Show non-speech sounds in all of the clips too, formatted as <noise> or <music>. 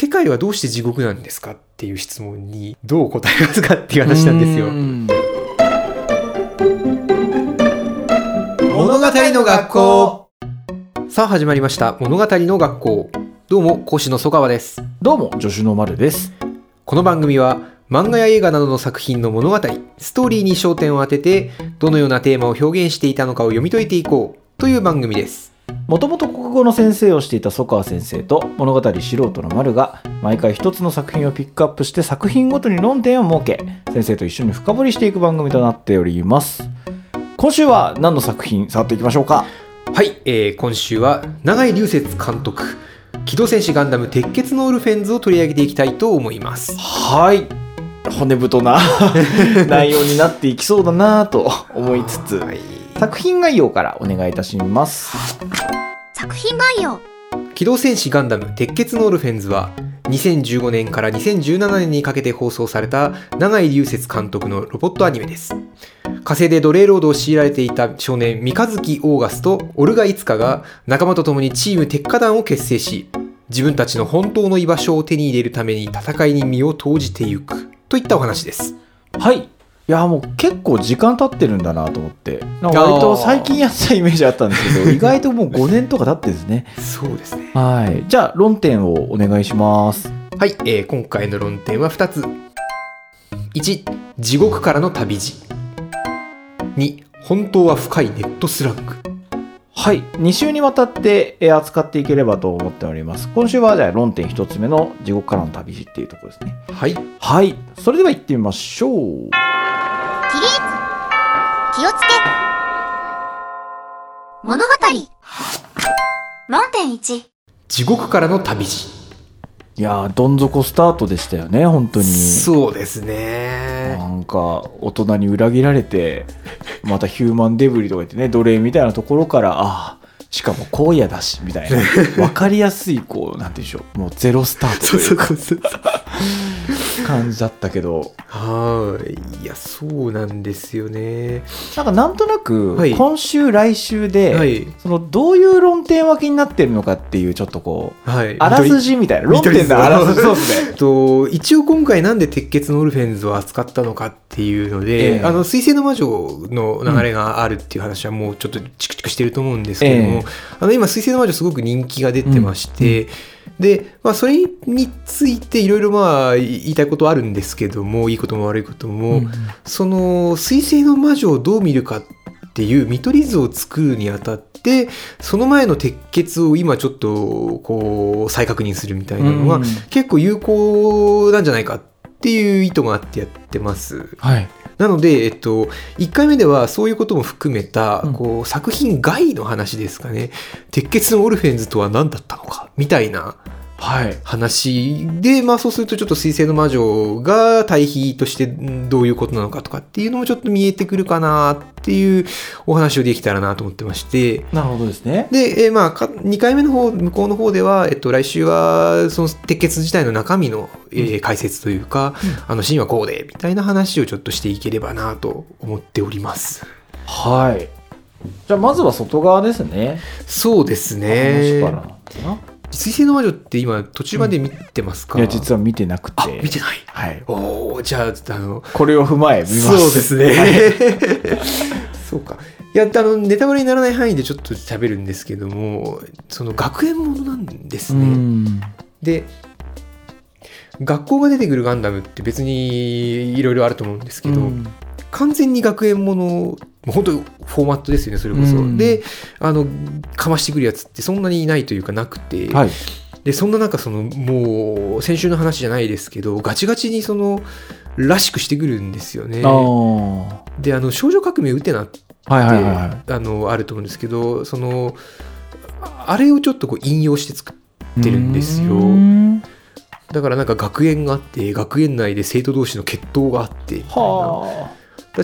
世界はどうして地獄なんですかっていう質問にどう答えますかっていう話なんですよ。物語の学校。さあ始まりました。物語の学校。どうも講師の曽川です。どうも助手の丸です。この番組は漫画や映画などの作品の物語ストーリーに焦点を当ててどのようなテーマを表現していたのかを読み解いていこうという番組ですもともと国語の先生をしていた曽川先生と物語素人の丸が毎回一つの作品をピックアップして作品ごとに論点を設け先生と一緒に深掘りしていく番組となっております。今週は何の作品触っていきましょうか？はい、えー今週は永井隆節監督「機動戦士ガンダム鉄血のオルフェンズ」を取り上げていきたいと思います。はい。骨太な <laughs> 内容になっていきそうだなと思いつつ。はい作品概要からお願いいたします。作品概要。機動戦士ガンダム鉄血のオルフェンズは2015年から2017年にかけて放送された永井隆節監督のロボットアニメです。火星で奴隷労働を強いられていた少年三日月オーガスとオルガ・イツカが仲間と共にチーム鉄火団を結成し自分たちの本当の居場所を手に入れるために戦いに身を投じていくといったお話です。はいいやもう結構時間経ってるんだなと思って。なんか割と最近やったイメージあったんですけど <laughs> 意外ともう5年とか経ってですね。そうですね。はい。じゃあ論点をお願いします。はい、えー今回の論点は2つ。1、地獄からの旅路。2、本当は深いネットスラング。はい。2週にわたってえー扱っていければと思っております。今週はじゃあ論点1つ目の地獄からの旅路っていうところですね。はい。はい。それでは行ってみましょう起立気をつけ。物語。論点1地獄からの旅路。いやーどん底スタートでしたよね本当に。そうですね。なんか大人に裏切られてまたヒューマンデブリとか言ってね奴隷みたいなところからああしかも荒野だしみたいな。<laughs> 分かりやすいこうなんて言うんでしょう。もうゼロスタートというか。そうそう。感じだったけどはい。いや、そうなんですよね。なんかなんとなくはい今週来週で、はい。そのどういう論点分けになってるのかっていうちょっとこうはい。あらすじみたいな論点のあらすじ <laughs> そうですねと一応今回なんで鉄血のオルフェンズを扱ったのかっていうので、ええあの水星の魔女の流れがあるっていう話はもうちょっとチクチクしてると思うんですけども、ええあの今水星の魔女すごく人気が出てまして、で、まあ、それについていろいろまあ言いたいことはあるんですけどもいいことも悪いことも、うんその水星の魔女をどう見るかっていう見取り図を作るにあたってその前の鉄血を今ちょっとこう再確認するみたいなのは、うん結構有効なんじゃないかっていう意図があってやってます。はいなので、えっと、1回目ではそういうことも含めた、うん。こう作品外の話ですかね。鉄血のオルフェンズとは何だったのかみたいなはい。話で、まあそうするとちょっと水星の魔女が対比としてんどういうことなのかとかっていうのもちょっと見えてくるかなっていうお話をできたらなと思ってまして、なるほどですねで、えーまあか、2回目の方、向こうの方では、えっと、来週は、その鉄血自体の中身の、えー解説というか、あのシーンはこうで、みたいな話をちょっとしていければなと思っております。はい。じゃあまずは外側ですね。そうです話ねから。なんだな水星の魔女って今、途中まで見てますか、いや実は見てなくてあ、見てない。はいおおじゃあ、あの、これを踏まえ見ますそうですね。<laughs> そうか。いや、あの、ネタバレにならない範囲でちょっと喋るんですけども、その学園ものなんですうね。んで、学校が出てくるガンダムって別にいろいろあると思うんですけど、うん完全に学園もの、もう本当にフォーマットですよね、それこそ。うん。で、あの、かましてくるやつってそんなにいないというかなくて、はい。で、そんな中、その、もう、先週の話じゃないですけど、ガチガチにその、らしくしてくるんですよね。で、あの、少女革命ウテナって、いはいはいはい。あの、あると思うんですけど、その、ああれをちょっとこう引用して作ってるんですよ。うん。だからなんか学園があって、学園内で生徒同士の決闘があって、みたいな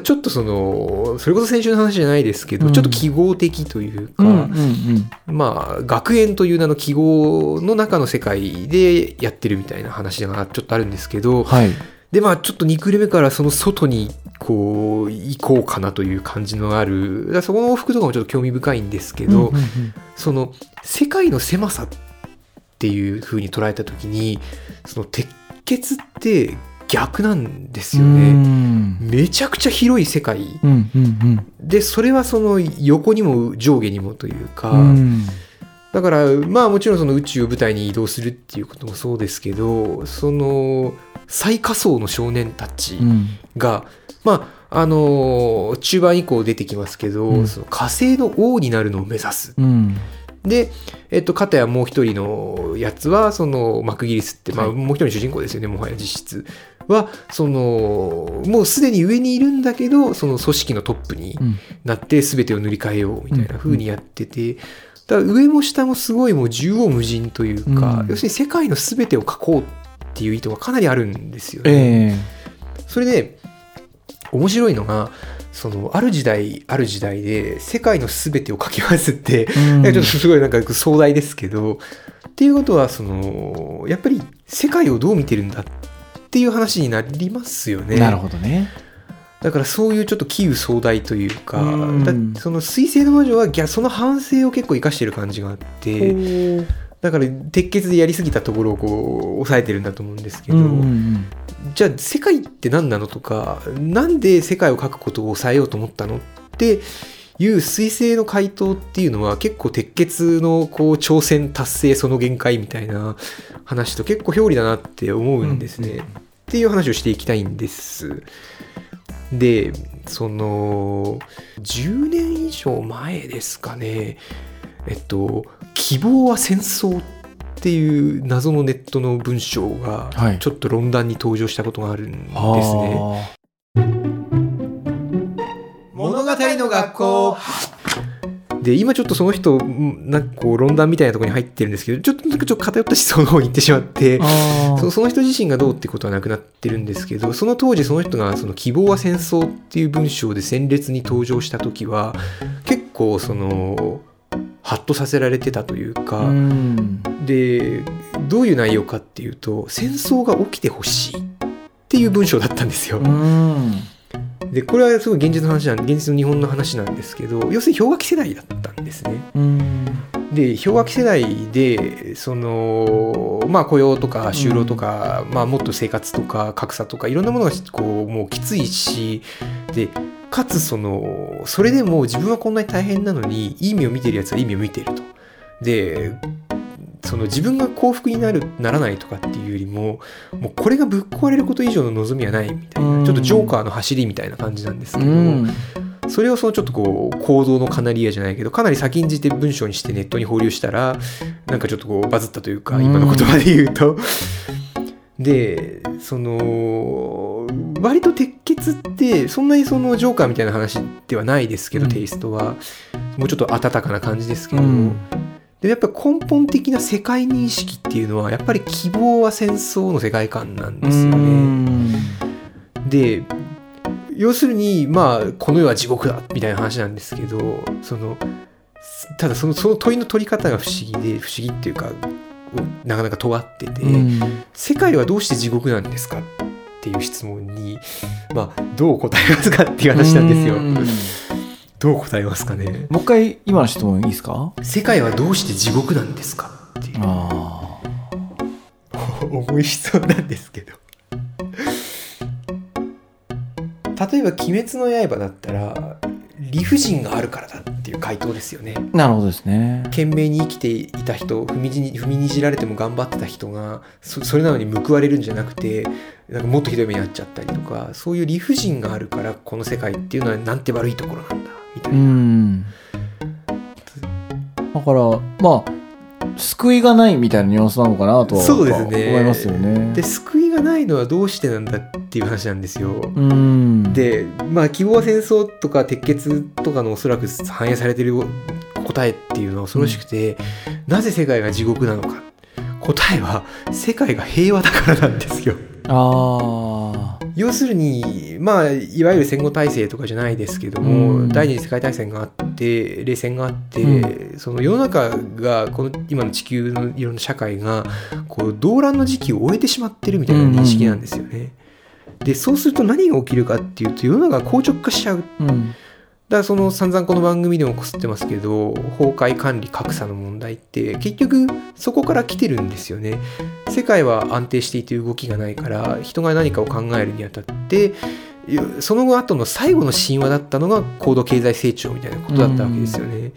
ちょっとその、それこそ先週の話じゃないですけど、うん。ちょっと記号的というか、うんうんうん。まあ、学園という名の記号の中の世界でやってるみたいな話がちょっとあるんですけど、はい。で、まあ、ちょっと2クール目からその外に、こう、行こうかなという感じのある、そこの往復とかもちょっと興味深いんですけど、うんうんうん。その、世界の狭さっっていう風に捉えた時にその鉄血って逆なんですようね。ん。めちゃくちゃ広い世界。でそれはその横にも上下にもというか、うん。だからまあもちろんその宇宙を舞台に移動するっていうこともそうですけどその最下層の少年たちうん。が、まああの中盤以降出てきますけど、うん。その火星の王になるのを目指す。うん。で、えっと、片やもう一人のやつはそのマクギリスって、まあ、はいもう一人の主人公ですよねもはや実質はそのもうすでに上にいるんだけどその組織のトップにうん。なって全てを塗り替えようみたいな風にやってて、だから上も下もすごいもう縦横無尽というか、うん。要するに世界の全てを書こうっていう意図がかなりあるんですよね。えそれで面白いのがそのある時代ある時代で世界の全てを書きますって、えうん。<laughs> ちょっとすごいなんか壮大ですけどっていうことはそのやっぱり世界をどう見てるんだっていう話になりますよね。なるほどね。だからそういうちょっと杞憂壮大というか、うん。だその水星の魔女は逆その反省を結構生かしてる感じがあって、だから鉄血でやりすぎたところをこう抑えてるんだと思うんですけど、うんうんじゃあ世界って何なのとかなんで世界を描くことを抑えようと思ったのっていう水星の回答っていうのは結構鉄血のこう挑戦達成その限界みたいな話と結構表裏だなって思うんですね、っていう話をしていきたいんです。でその10年以上前ですかねえっと「希望は戦争」っていう謎のネットの文章がはいちょっと論壇に登場したことがあるんですね。は物語の学校で今ちょっとその人んなんかこう論壇みたいなところに入ってるんですけどちょっとなんかちょっと偏った思想の方に行ってしまってあそその人自身がどうってことはなくなってるんですけどその当時その人がその「希望は戦争」っていう文章で鮮烈に登場した時は結構そのハッとさせられてたというか、うん。でどういう内容かっていうと戦争が起きてほしいっていう文章だったんですよ。うんでこれはすごい現実の話なん現実の日本の話なんですけど要するに氷河期世代だったんですね。うんで氷河期世代でそのまあ雇用とか就労とか、まあ、もっと生活とか格差とかいろんなものがこうもうきついしでかつそのそれでも自分はこんなに大変なのにいい目を見てるやつはいい目を見てると。でその自分が幸福になるならないとかっていうよりももうこれがぶっ壊れること以上の望みはないみたいな、うん。ちょっとジョーカーの走りみたいな感じなんですけど、うん。それをそのちょっとこう行動のカナリアじゃないけどかなり先んじて文章にしてネットに放流したらなんかちょっとこうバズったというかうん。今の言葉で言うと。でその割と鉄血ってそんなにそのジョーカーみたいな話ではないですけど、うん。テイストは。もうちょっと温かな感じですけど、うんでやっぱ根本的な世界認識っていうのはやっぱり希望は戦争の世界観なんですよね。で要するにまあこの世は地獄だみたいな話なんですけどそのただそのその問いの取り方が不思議で不思議っていうかなかなか尖ってて、うん世界はどうして地獄なんですかっていう質問に、まあ、どう答えますかっていう話なんですよ。うんどう答えますかね？もう一回今の質問いいですか？世界はどうして地獄なんですかっていう。あ重 <laughs> い質問なんですけど。例えば「鬼滅の刃」だったら理不尽があるからだっていう回答ですよね。あなるほどですね。懸命に生きていた人踏みに踏みにじられても頑張ってた人がそそれなのに報われるんじゃなくてなんかもっとひどい目に遭っちゃったりとかそういう理不尽があるからこの世界っていうのはなんて悪いところなんだみたいうな、ん。だからまあ救いがないみたいなニュアンスなのかなとはそうですね。思いますよね。で救いがないのはどうしてなんだっていう話なんですよ。うん。でまあ希望は戦争とか鉄血とかのおそらく反映されてる答えっていうのは恐ろしくて、なぜ世界が地獄なのか。答えは世界が平和だからなんですよ。ああ要するにまあいわゆる戦後体制とかじゃないですけども、うん。第二次世界大戦があって冷戦があって、うその世の中がこの今の地球のいろんな社会がこう動乱の時期を終えてしまってるみたいな認識なんですよね。でそうすると何が起きるかっていうと世の中が硬直化しちゃう。うんだからその散々この番組でもこすってますけど崩壊管理格差の問題って結局そこから来てるんですよね世界は安定していて動きがないから人が何かを考えるにあたってその後後の最後の神話だったのが高度経済成長みたいなことだったわけですよね。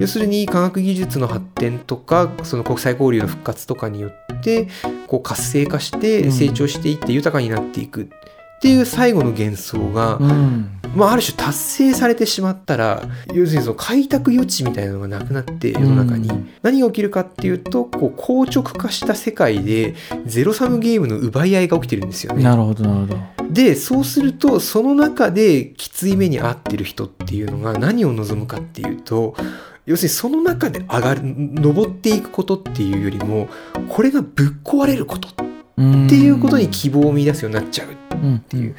要するに科学技術の発展とかその国際交流の復活とかによってこう活性化して成長していって豊かになっていくっていう最後の幻想が、うん。まあ、ある種達成されてしまったら要するにその開拓余地みたいなのがなくなって世の中に、うん。何が起きるかっていうとこう硬直化した世界でゼロサムゲームの奪い合いが起きてるんですよね。なるほどなるほど。でそうするとその中できつい目に遭ってる人っていうのが何を望むかっていうと要するにその中で上がる登っていくことっていうよりもこれがぶっ壊れることっっていうことに希望を見出すようになっちゃうっていう。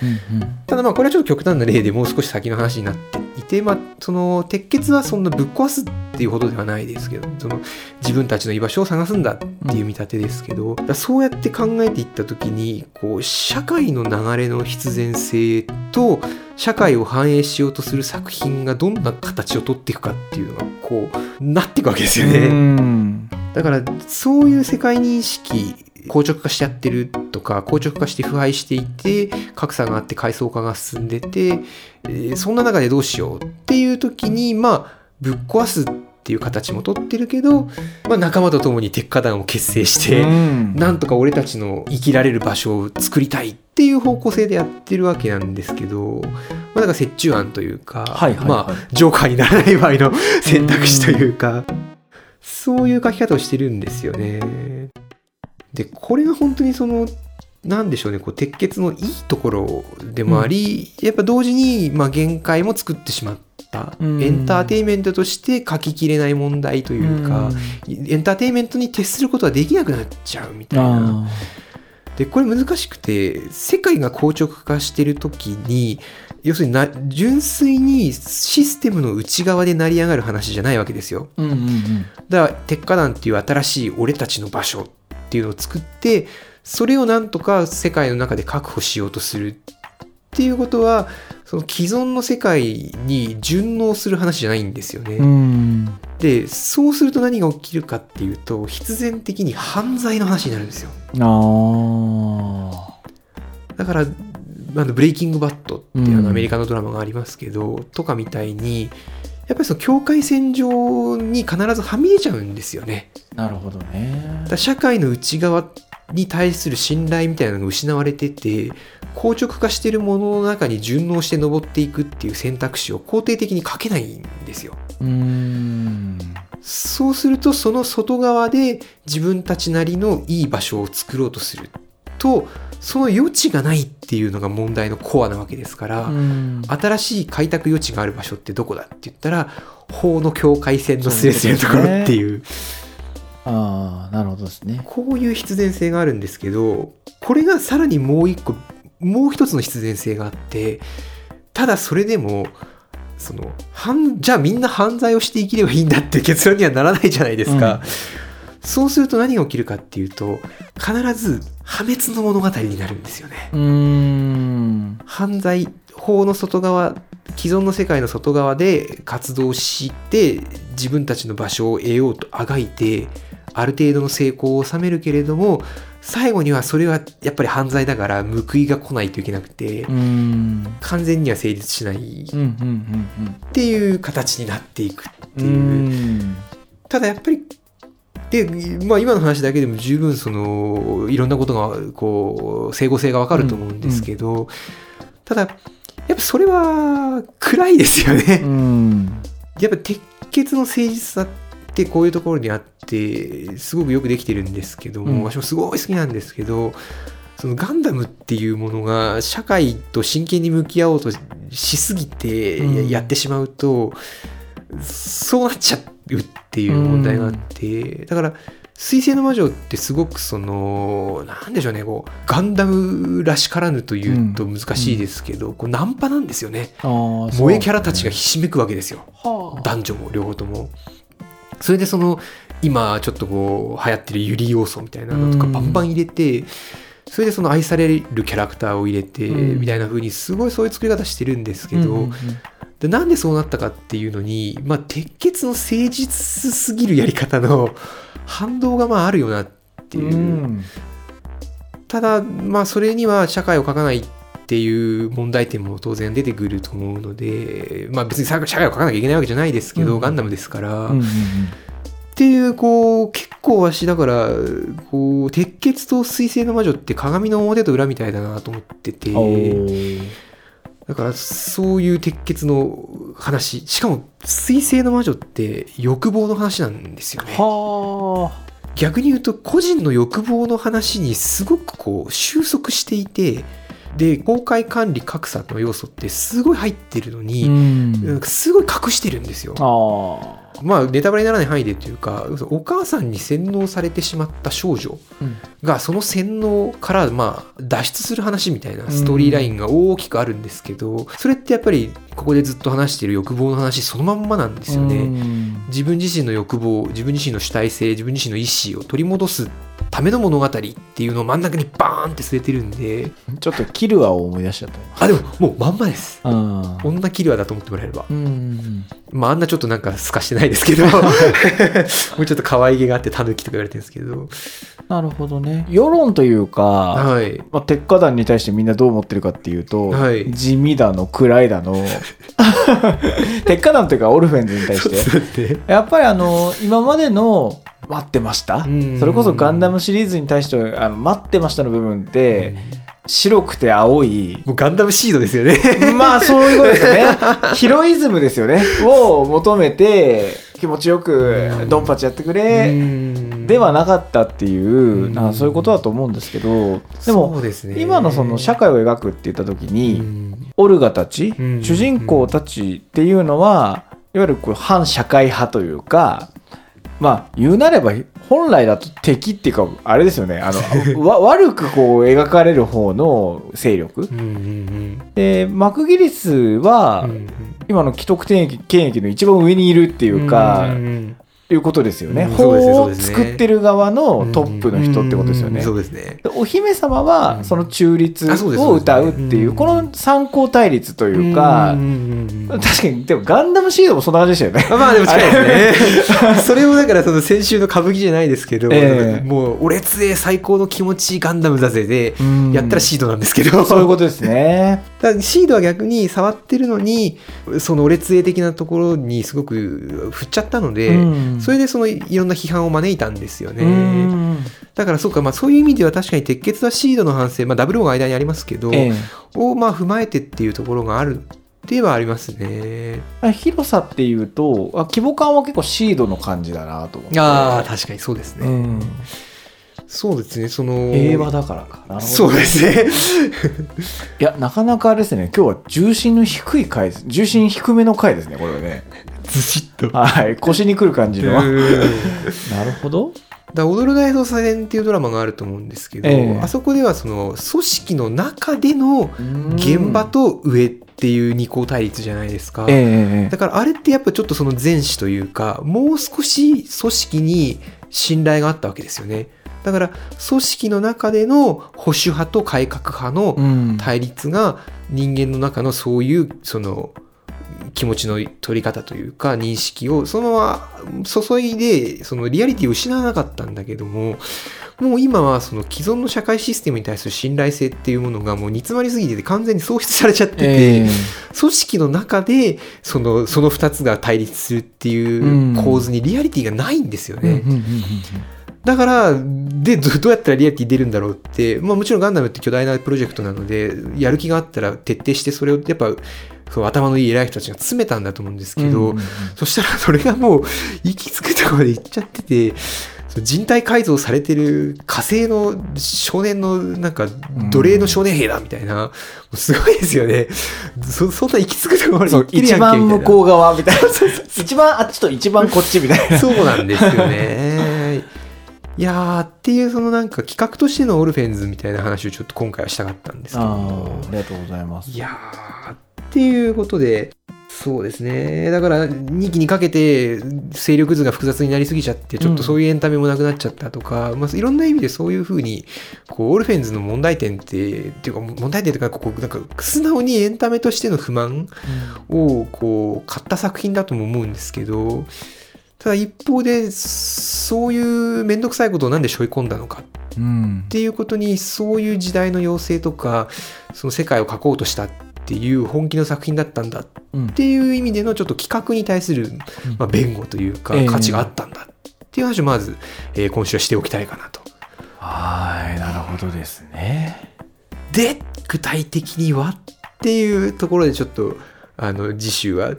ただまあこれはちょっと極端な例でもう少し先の話になっていて、まあ、その鉄血はそんなぶっ壊すっていうほどではないですけどその自分たちの居場所を探すんだっていう見立てですけど、だからそうやって考えていった時にこう社会の流れの必然性と社会を反映しようとする作品がどんな形をとっていくかっていうのがこうなっていくわけですよね。うん。だからそういう世界認識硬直化しちゃってるとか硬直化して腐敗していて格差があって階層化が進んでて、えーそんな中でどうしようっていう時にまあぶっ壊すっていう形もとってるけど、まあ、仲間と共に鉄火団を結成して、うんなんとか俺たちの生きられる場所を作りたいっていう方向性でやってるわけなんですけど、まあ、だから折衷案というか、はいはいはいまあジョーカーにならない場合の選択肢というか、そういう書き方をしてるんですよね。で、これが本当にその、なんでしょうね、こう鉄血のいいところでもあり、やっぱ同時に、まあ、限界も作ってしまった、うん。エンターテインメントとして書ききれない問題というか、エンターテインメントに徹することはできなくなっちゃうみたいな。あ。でこれ難しくて世界が硬直化してる時に要するにな純粋にシステムの内側で成り上がる話じゃないわけですよ。ーうんうんうん。だから鉄火団っていう新しい俺たちの場所っていうのを作ってそれをなんとか世界の中で確保しようとするっていうことはその既存の世界に順応する話じゃないんですよね、うん。でそうすると何が起きるかっていうと必然的に犯罪の話になるんですよ。あだから、あのブレイキングバットっていうアメリカのドラマがありますけど、とかみたいに、やっぱりその境界線上に必ずはみ出ちゃうんですよね。ーなるほどね社会の内側に対する信頼みたいなのが失われてて、硬直化してるものの中に順応して登っていくっていう選択肢を肯定的に書けないんですよ。うんそうするとその外側で自分たちなりのいい場所を作ろうとするとその余地がないっていうのが問題のコアなわけですから、うん。新しい開拓余地がある場所ってどこだって言ったら法の境界線のすれすれのところっていう。ああなるほどですね。こういう必然性があるんですけどこれがさらにもう一個もう一つの必然性があってただそれでもその犯じゃあみんな犯罪をして生きればいいんだって結論にはならないじゃないですか、そうすると何が起きるかっていうと必ず破滅の物語になるんですよね。うん。犯罪法の外側既存の世界の外側で活動して自分たちの場所を得ようとあがいてある程度の成功を収めるけれども最後にはそれはやっぱり犯罪だから報いが来ないといけなくてうん。完全には成立しない。っていう形になっていくっていう。ん。ただやっぱりで、まあ、今の話だけでも十分そのいろんなことがこう整合性がわかると思うんですけど、ただやっぱそれは暗いですよね。うん。やっぱ鉄血の誠実さってこういうところにあってすごくよくできてるんですけども、うん。私もすごい好きなんですけどそのガンダムっていうものが社会と真剣に向き合おうとしすぎてうん。やってしまうと、そうなっちゃうっていう問題があって、だから水星の魔女ってすごくそのなんでしょうねこうガンダムらしからぬというと難しいですけど、こうナンパなんですよね。萌えキャラたちがひしめくわけですよ。はあ。男女も両方とも。それでその今ちょっとこう流行ってるユリ要素みたいなのとかうん。バンバン入れてそれでその愛されるキャラクターを入れてうん。みたいな風にすごいそういう作り方してるんですけど、うんうんでなんでそうなったかっていうのに、まあ、鉄血の誠実すぎるやり方の <laughs> 反動がまああるよなっていう。うん。ただ、まあ、それには社会を書かないっていう問題点も当然出てくると思うので、まあ、別に社会を書かなきゃいけないわけじゃないですけど、うん。ガンダムですから、うんうんっていうこう結構わしだからこう鉄血と水星の魔女って鏡の表と裏みたいだなと思っててだからそういう鉄血の話。しかも水星の魔女って欲望の話なんですよね。は逆に言うと個人の欲望の話にすごくこう収束していてで公開管理格差の要素ってすごい入ってるのあ。に、すごい隠してるんですよ。ああ。まあネタバレにならない範囲でっていうかお母さんに洗脳されてしまった少女。うんがその洗脳からまあ脱出する話みたいなストーリーラインが大きくあるんですけど、それってやっぱりここでずっと話している欲望の話そのまんまなんですよね。うん。自分自身の欲望自分自身の主体性自分自身の意思を取り戻すための物語っていうのを真ん中にバーンって据えてるんで。ちょっとキルアを思い出しちゃったあでももうまんまです。今。女キルアだと思ってもらえれば。うん。まああんなちょっとなんか透かしてないですけど。<laughs> もうちょっと可愛げがあってタヌキとか言われてるんですけどなるほどね。世論というか、はい。まあ、鉄火団に対してみんなどう思ってるかっていうと、はい。地味だの暗いだの。<laughs> 鉄火団というかオルフェンズに対して。やっぱりあの今までの待ってました。うん。それこそガンダムシリーズに対してあの待ってましたの部分って白くて青い。もうガンダムシードですよね。まあそういうことですよね。<laughs> ヒロイズムですよね。を求めて気持ちよくドンパチやってくれではなかったっていううん。なそういうことだと思うんですけどでそも今のその社会を描くって言った時うにん。オルガたちうん。主人公たちっていうのはいわゆるこう反社会派というかまあ言うなれば本来だと敵っていうかあれですよね。あの <laughs> わ悪くこう描かれる方の勢力。うんうんでマクギリスは、うんうん今の既得権益の一番上にいるっていうか、ん。いうことですよね。法を作ってる側のトップの人ってことですよね。うん。そうですね。でお姫様うん。はその中立を歌うっていう、うん。この参考対立というか、確かに、でもガンダムシードもそんな感じでしたよね。まあでも近いですね。<laughs> それをだからその先週の歌舞伎じゃないですけど、ええ。もう俺つえ最高の気持ちガンダムだぜでうん。やったらシードなんですけど、そういうことですね。た <laughs> だシードは逆に触ってるのにその俺つえ的なところにすごく振っちゃったので、うんそれでそのいろんな批判を招いたんですよね。うんだからそうか、まあ、そういう意味では確かに鉄血はシードの反省、まあ、ダブルオーが間にありますけど、えをまあ踏まえてっていうところがあるではありますね。え広さっていうとあ規模感は結構シードの感じだなと思って。ああ確かにそうですね。うんそうですねその平和だからか。なそうですね。<laughs> いや、なかなかあれですね、今日は重心の低い回。重心低めの回ですね、これはね。ずしっと。はい、腰にくる感じの。<laughs> なるほど。だ踊る大捜査線っていうドラマがあると思うんですけど、ええあそこではその組織の中での現場と上っていう二項対立じゃないですか。ええええだからあれってやっぱちょっとその前史というかもう少し組織に信頼があったわけですよね。だから組織の中での保守派と改革派のうん対立が人間の中のそういうその気持ちの取り方というか認識をそのまま注いでそのリアリティを失わなかったんだけどももう今はその既存の社会システムに対する信頼性っていうものがもう煮詰まりすぎてて完全に喪失されちゃってて、ええ。組織の中でそのその2つが対立するっていう構図にリアリティがないんですよね。だから、で、どどうやったらリアリティ出るんだろうって、まあもちろんガンダムって巨大なプロジェクトなので、やる気があったら徹底してそれをやっぱ、その頭のいい偉い人たちが詰めたんだと思うんですけど、うんうんうんそしたらそれがもう行き着くところまで行っちゃってて、人体改造されてる火星の少年のなんか奴隷の少年兵だみたいな、もうすごいですよね。そそんな行き着くところまで行そうってる一やんけみたいな。番向こう側みたいな。一番あっちと一番こっちみたいな。そうなんですよね。いやーっていうそのなんか企画としてのオルフェンズみたいな話をちょっと今回はしたかったんですけどありがとうございます。いやーっていうことでそうですね。だから、2期にかけて勢力図が複雑になりすぎちゃって、ちょっとそういうエンタメもなくなっちゃったとか、まあ、いろんな意味でそういうふうに、こう、オルフェンズの問題点って、っていうか、問題点というか、こう、なんか、素直にエンタメとしての不満を、こう、買った作品だとも思うんですけど、ただ一方で、そういうめんどくさいことをなんで背負い込んだのかうん。っていうことにそういう時代の要請とかその世界を描こうとしたっていう本気の作品だったんだっうん。ていう意味でのちょっと企画に対する、まあ、弁護というかええ。価値があったんだっていう話をまず、えー今週はしておきたいかなと。はいなるほどですね。で具体的にはっていうところでちょっとあの次週は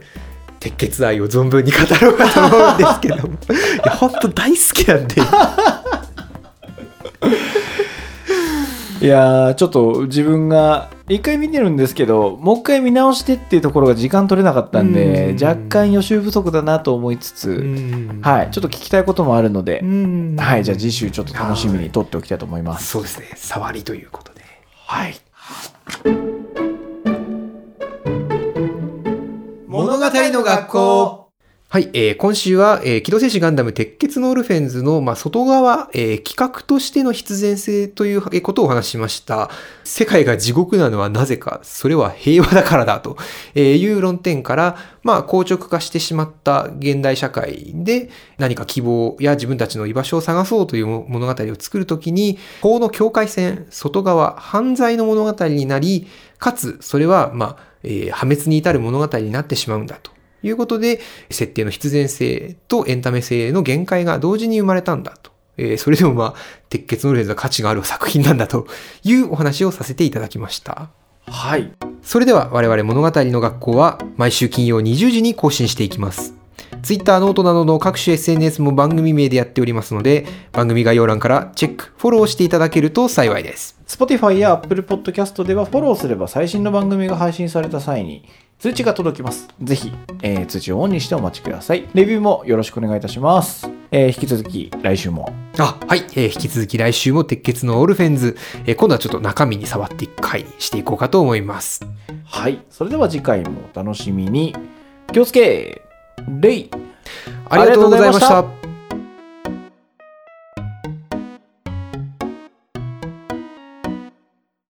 鉄血愛を存分に語ろうかと思うんですけど <laughs> いや本当大好きなんでいやーちょっと自分が一回見てるんですけどもう一回見直してっていうところが時間取れなかったんでうん。若干予習不足だなと思いつつ、うん。はいちょっと聞きたいこともあるので、うん。はいじゃあ次週ちょっと楽しみに撮っておきたいと思います。そうですね。触りということで。はい。物語の学校はい、えー今週は、えー機動戦士ガンダム鉄血のオルフェンズの、まあ、外側、えー企画としての必然性ということをお話しました。世界が地獄なのはなぜか、それは平和だからだと。えいう論点から、まあ、硬直化してしまった現代社会で何か希望や自分たちの居場所を探そうという物語を作るときに、法の境界線、外側、犯罪の物語になり、かつ、それは、まあ、えー破滅に至る物語になってしまうんだと。いうことで、設定の必然性とエンタメ性の限界が同時に生まれたんだと。えーそれでもまあ、鉄血のレーズは価値がある作品なんだというお話をさせていただきました。はいそれでは我々物語の学校は毎週金曜20時に更新していきます。Twitter、 note などの各種 SNS も番組名でやっておりますので、番組概要欄からチェック、フォローしていただけると幸いです。Spotify や Apple Podcast ではフォローすれば最新の番組が配信された際に通知が届きます。ぜひ、えー通知をオンにしてお待ちください。レビューもよろしくお願いいたします。えー引き続き来週もあ、はい、えー引き続き来週も鉄血のオルフェンズ、えー今度はちょっと中身に触っていく回にしていこうかと思います。はい。それでは次回もお楽しみに。気をつけレイありがとうございました。